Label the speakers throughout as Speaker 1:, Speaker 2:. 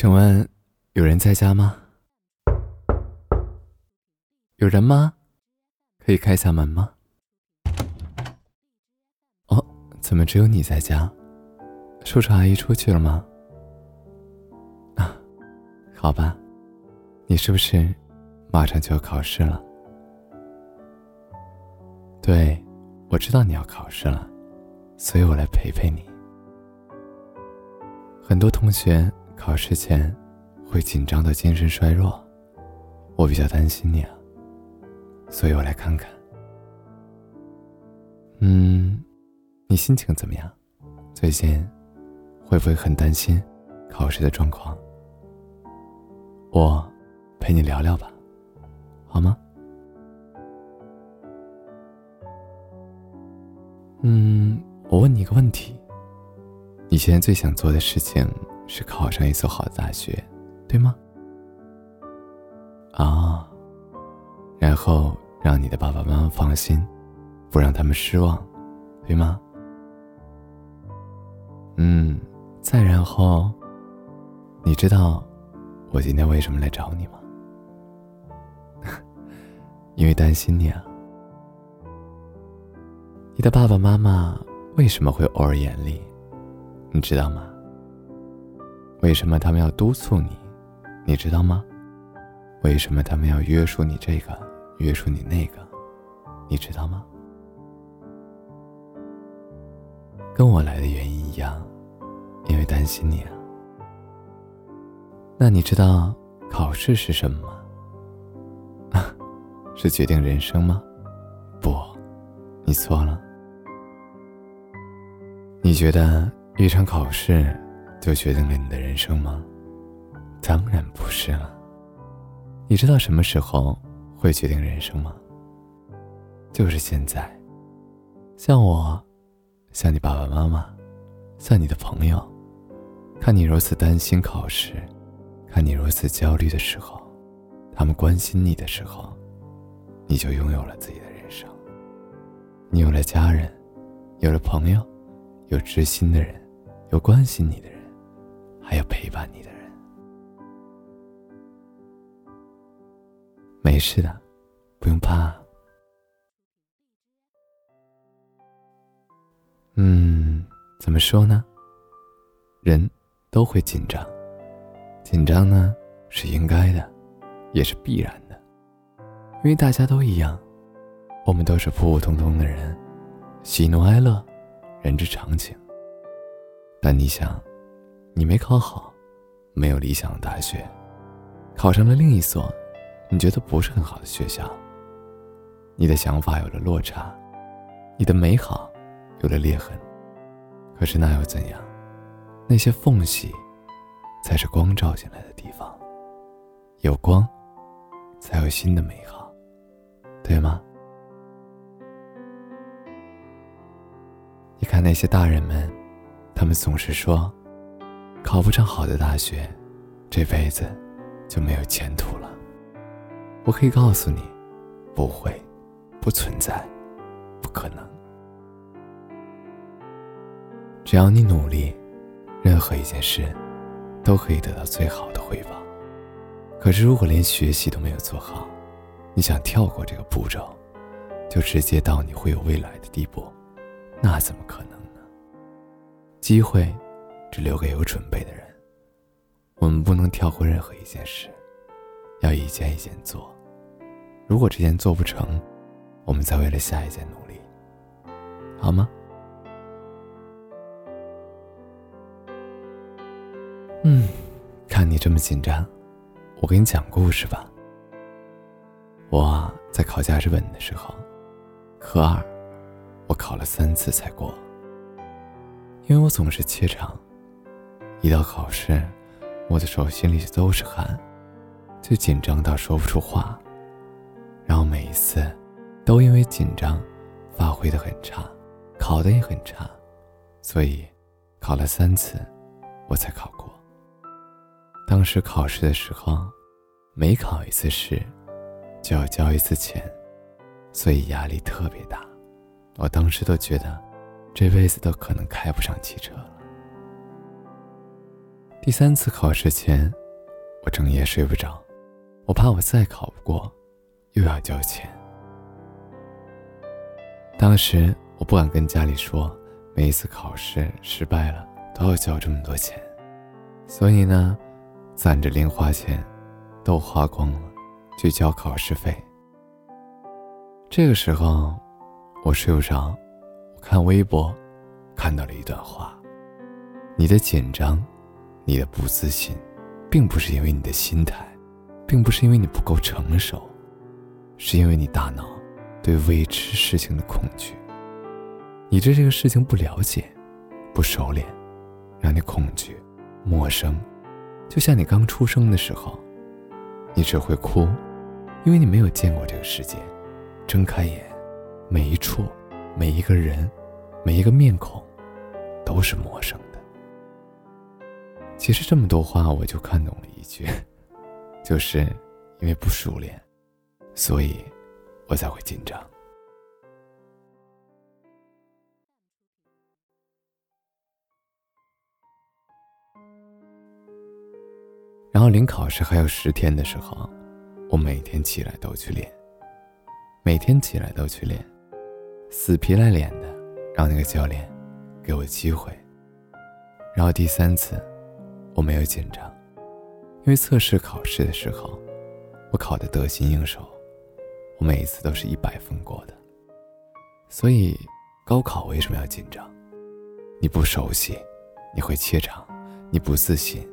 Speaker 1: 请问有人在家吗？有人吗？可以开下门吗？哦，怎么只有你在家？叔叔阿姨出去了吗？啊，好吧，你是不是马上就要考试了？对，我知道你要考试了，所以我来陪陪你。很多同学考试前会紧张的精神衰弱，我比较担心你啊，所以我来看看。嗯，你心情怎么样？最近会不会很担心考试的状况？我陪你聊聊吧，好吗？嗯，我问你一个问题。你现在最想做的事情是考上一所好大学，对吗？啊，然后让你的爸爸妈妈放心，不让他们失望，对吗？嗯，再然后，你知道我今天为什么来找你吗？因为担心你啊。你的爸爸妈妈为什么会偶尔严厉？你知道吗？为什么他们要督促你？你知道吗？为什么他们要约束你这个，约束你那个？你知道吗？跟我来的原因一样，因为担心你啊。那你知道考试是什么吗？是决定人生吗？不，你错了。你觉得？一场考试就决定了你的人生吗？当然不是了。你知道什么时候会决定人生吗？就是现在。像我，像你爸爸妈妈，像你的朋友，看你如此担心考试，看你如此焦虑的时候，他们关心你的时候，你就拥有了自己的人生。你有了家人，有了朋友，有知心的人。有关心你的人，还有陪伴你的人，没事的，不用怕。嗯，怎么说呢？人都会紧张，紧张呢是应该的，也是必然的，因为大家都一样，我们都是普普通通的人，喜怒哀乐，人之常情。但你想，你没考好，没有理想的大学，考上了另一所，你觉得不是很好的学校。你的想法有了落差，你的美好有了裂痕。可是那又怎样？那些缝隙，才是光照进来的地方。有光，才有新的美好，对吗？你看那些大人们。他们总是说，考不上好的大学，这辈子就没有前途了。我可以告诉你，不会，不存在，不可能。只要你努力，任何一件事都可以得到最好的回报。可是，如果连学习都没有做好，你想跳过这个步骤，就直接到你会有未来的地步，那怎么可能呢？机会，留给有准备的人。我们不能跳过任何一件事，要一件一件做。如果这件做不成，我们再为了下一件努力，好吗？嗯，看你这么紧张，我给你讲故事吧。我在考驾驶本的时候，科二，我考了三次才过。因为我总是怯场，一到考试，我的手心里都是汗，就紧张到说不出话。然后每一次，都因为紧张，发挥的很差，考的也很差，所以考了三次，我才考过。当时考试的时候，每考一次试，就要交一次钱，所以压力特别大。我当时都觉得。这辈子都可能开不上汽车了。第三次考试前，我整夜睡不着，我怕我再考不过，又要交钱。当时我不敢跟家里说，每一次考试失败了都要交这么多钱，所以呢，攒着零花钱，都花光了，去交考试费。这个时候，我睡不着，我看微博，看到了一段话：你的紧张，你的不自信，并不是因为你的心态，并不是因为你不够成熟，是因为你大脑。对未知事情的恐惧，你对这个事情不了解、不熟练，让你恐惧、陌生。就像你刚出生的时候，你只会哭，因为你没有见过这个世界。睁开眼，每一处、每一个人、每一个面孔，都是陌生的。其实这么多话，我就看懂了一句，就是因为不熟练，所以。我才会紧张。然后临考试还有十天的时候，我每天起来都去练，每天起来都去练，死皮赖脸的让那个教练给我机会。然后第三次，我没有紧张，因为测试考试的时候，我考的得心应手。我每一次都是一百分过的，所以高考为什么要紧张？你不熟悉，你会怯场，你不自信。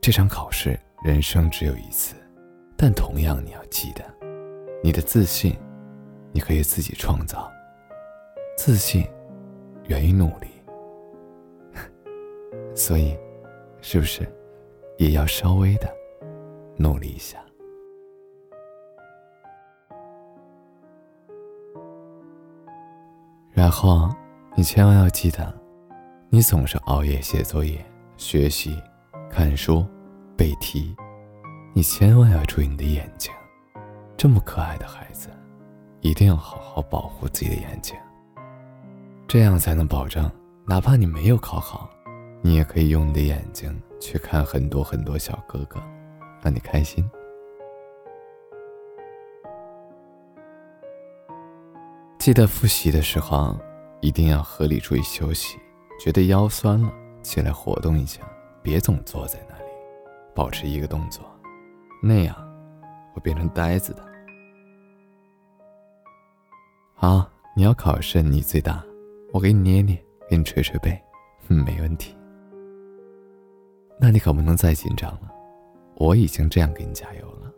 Speaker 1: 这场考试人生只有一次，但同样你要记得，你的自信，你可以自己创造。自信源于努力，所以，是不是也要稍微的努力一下？然后，你千万要记得，你总是熬夜写作业、学习、看书、背题，你千万要注意你的眼睛。这么可爱的孩子，一定要好好保护自己的眼睛。这样才能保证，哪怕你没有考好，你也可以用你的眼睛去看很多很多小哥哥，让你开心。记得复习的时候，一定要合理注意休息。觉得腰酸了，起来活动一下，别总坐在那里，保持一个动作，那样会变成呆子的。好，你要考试，你最大，我给你捏捏，给你捶捶背，没问题。那你可不能再紧张了，我已经这样给你加油了。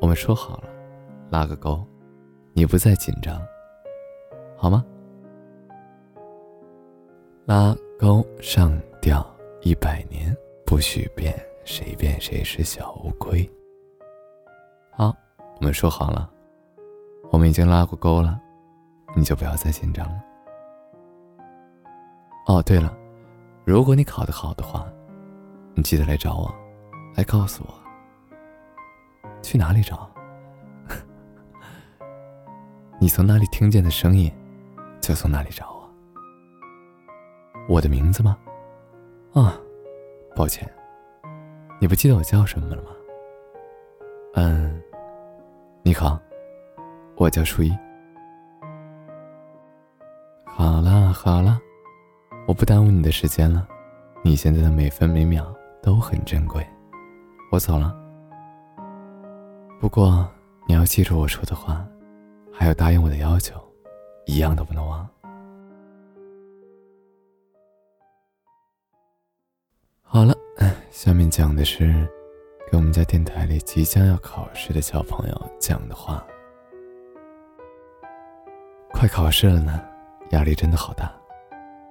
Speaker 1: 我们说好了，拉个钩，你不再紧张。好吗？拉钩上吊一百年，不许变，谁变谁是小乌龟。好，我们说好了，我们已经拉过钩了，你就不要再紧张了。哦，对了，如果你考得好的话，你记得来找我，来告诉我。去哪里找？你从哪里听见的声音？就从哪里找我？我的名字吗？啊，抱歉，你不记得我叫什么了吗？嗯，你好，我叫初一。好了好了，我不耽误你的时间了，你现在的每分每秒都很珍贵，我走了。不过你要记住我说的话，还要答应我的要求。一样都不能忘。好了，下面讲的是给我们家电台里即将要考试的小朋友讲的话。快考试了呢，压力真的好大，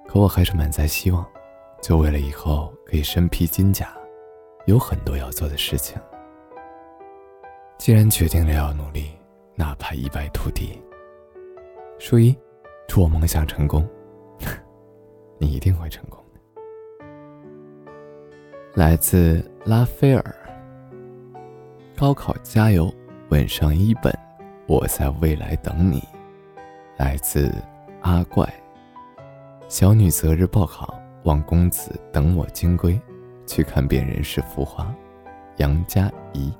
Speaker 1: 可我还是满载希望，就为了以后可以身披金甲，有很多要做的事情。既然决定了要努力，哪怕一败涂地。初一，祝我梦想成功，你一定会成功的。来自拉斐尔，高考加油，稳上一本，我在未来等你。来自阿怪，小女择日报考，望公子等我金龟，去看遍人世浮华。杨佳怡。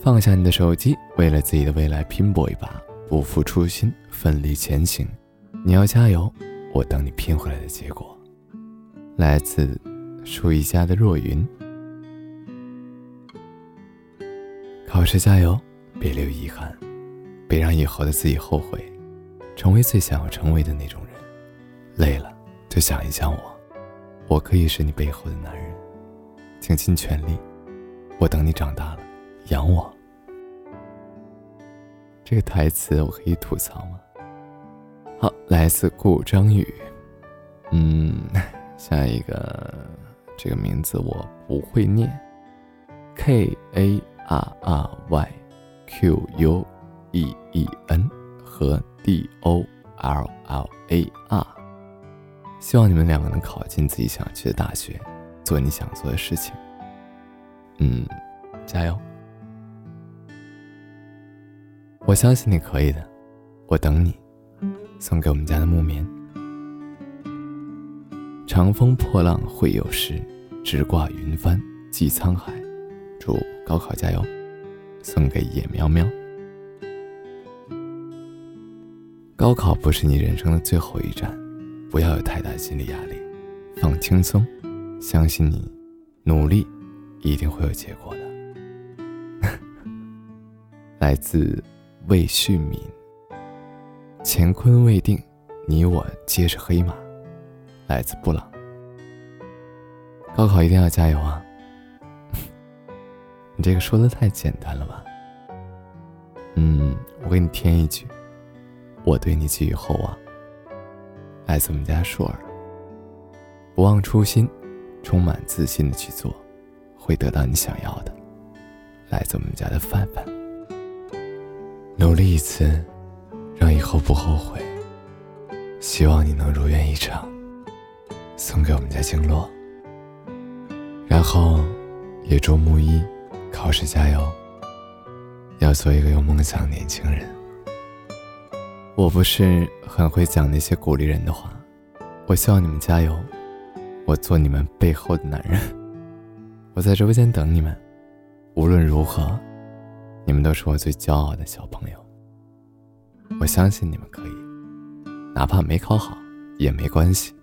Speaker 1: 放下你的手机，为了自己的未来拼搏一把，不负初心，奋力前行。你要加油，我等你拼回来的结果。来自树一家的若云。考试加油，别留遗憾，别让以后的自己后悔，成为最想要成为的那种人。累了就想一想我，我可以是你背后的男人，请尽全力，我等你长大了。养我，这个台词我可以吐槽吗？好，来自顾张宇。嗯，下一个这个名字我不会念，K A R R Y Q U E E N 和 D O L L A R。希望你们两个能考进自己想去的大学，做你想做的事情。嗯，加油！我相信你可以的，我等你。送给我们家的木棉。长风破浪会有时，直挂云帆济沧海。祝高考加油！送给野喵喵。高考不是你人生的最后一站，不要有太大心理压力，放轻松，相信你，努力一定会有结果的。来自。魏旭敏，乾坤未定，你我皆是黑马。来自布朗，高考一定要加油啊！你这个说的太简单了吧？嗯，我给你添一句，我对你寄予厚望。来自我们家硕儿，不忘初心，充满自信的去做，会得到你想要的。来自我们家的范范。努力一次，让以后不后悔。希望你能如愿以偿，送给我们家经络。然后，也祝木一考试加油，要做一个有梦想的年轻人。我不是很会讲那些鼓励人的话，我希望你们加油，我做你们背后的男人。我在直播间等你们，无论如何。你们都是我最骄傲的小朋友，我相信你们可以，哪怕没考好也没关系，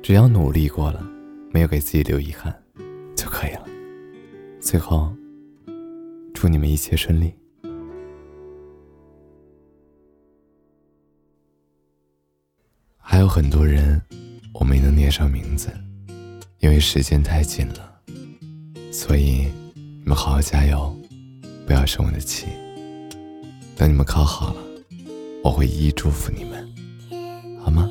Speaker 1: 只要努力过了，没有给自己留遗憾，就可以了。最后，祝你们一切顺利。有很多人，我没能念上名字，因为时间太紧了，所以你们好好加油。不要生我的气。等你们考好了，我会一一祝福你们，好吗？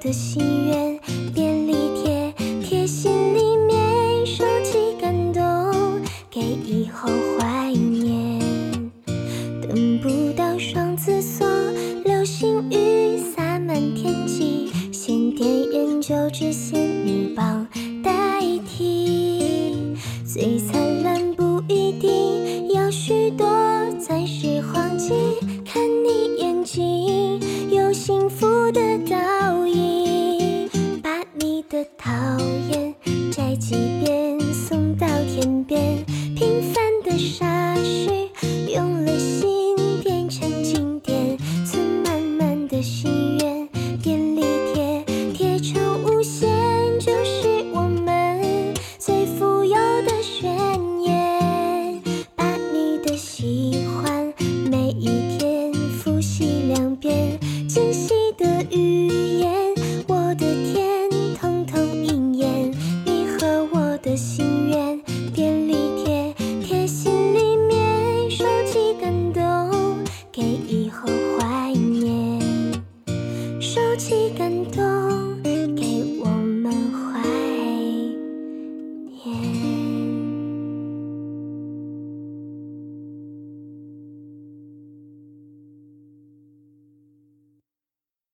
Speaker 2: 的心愿，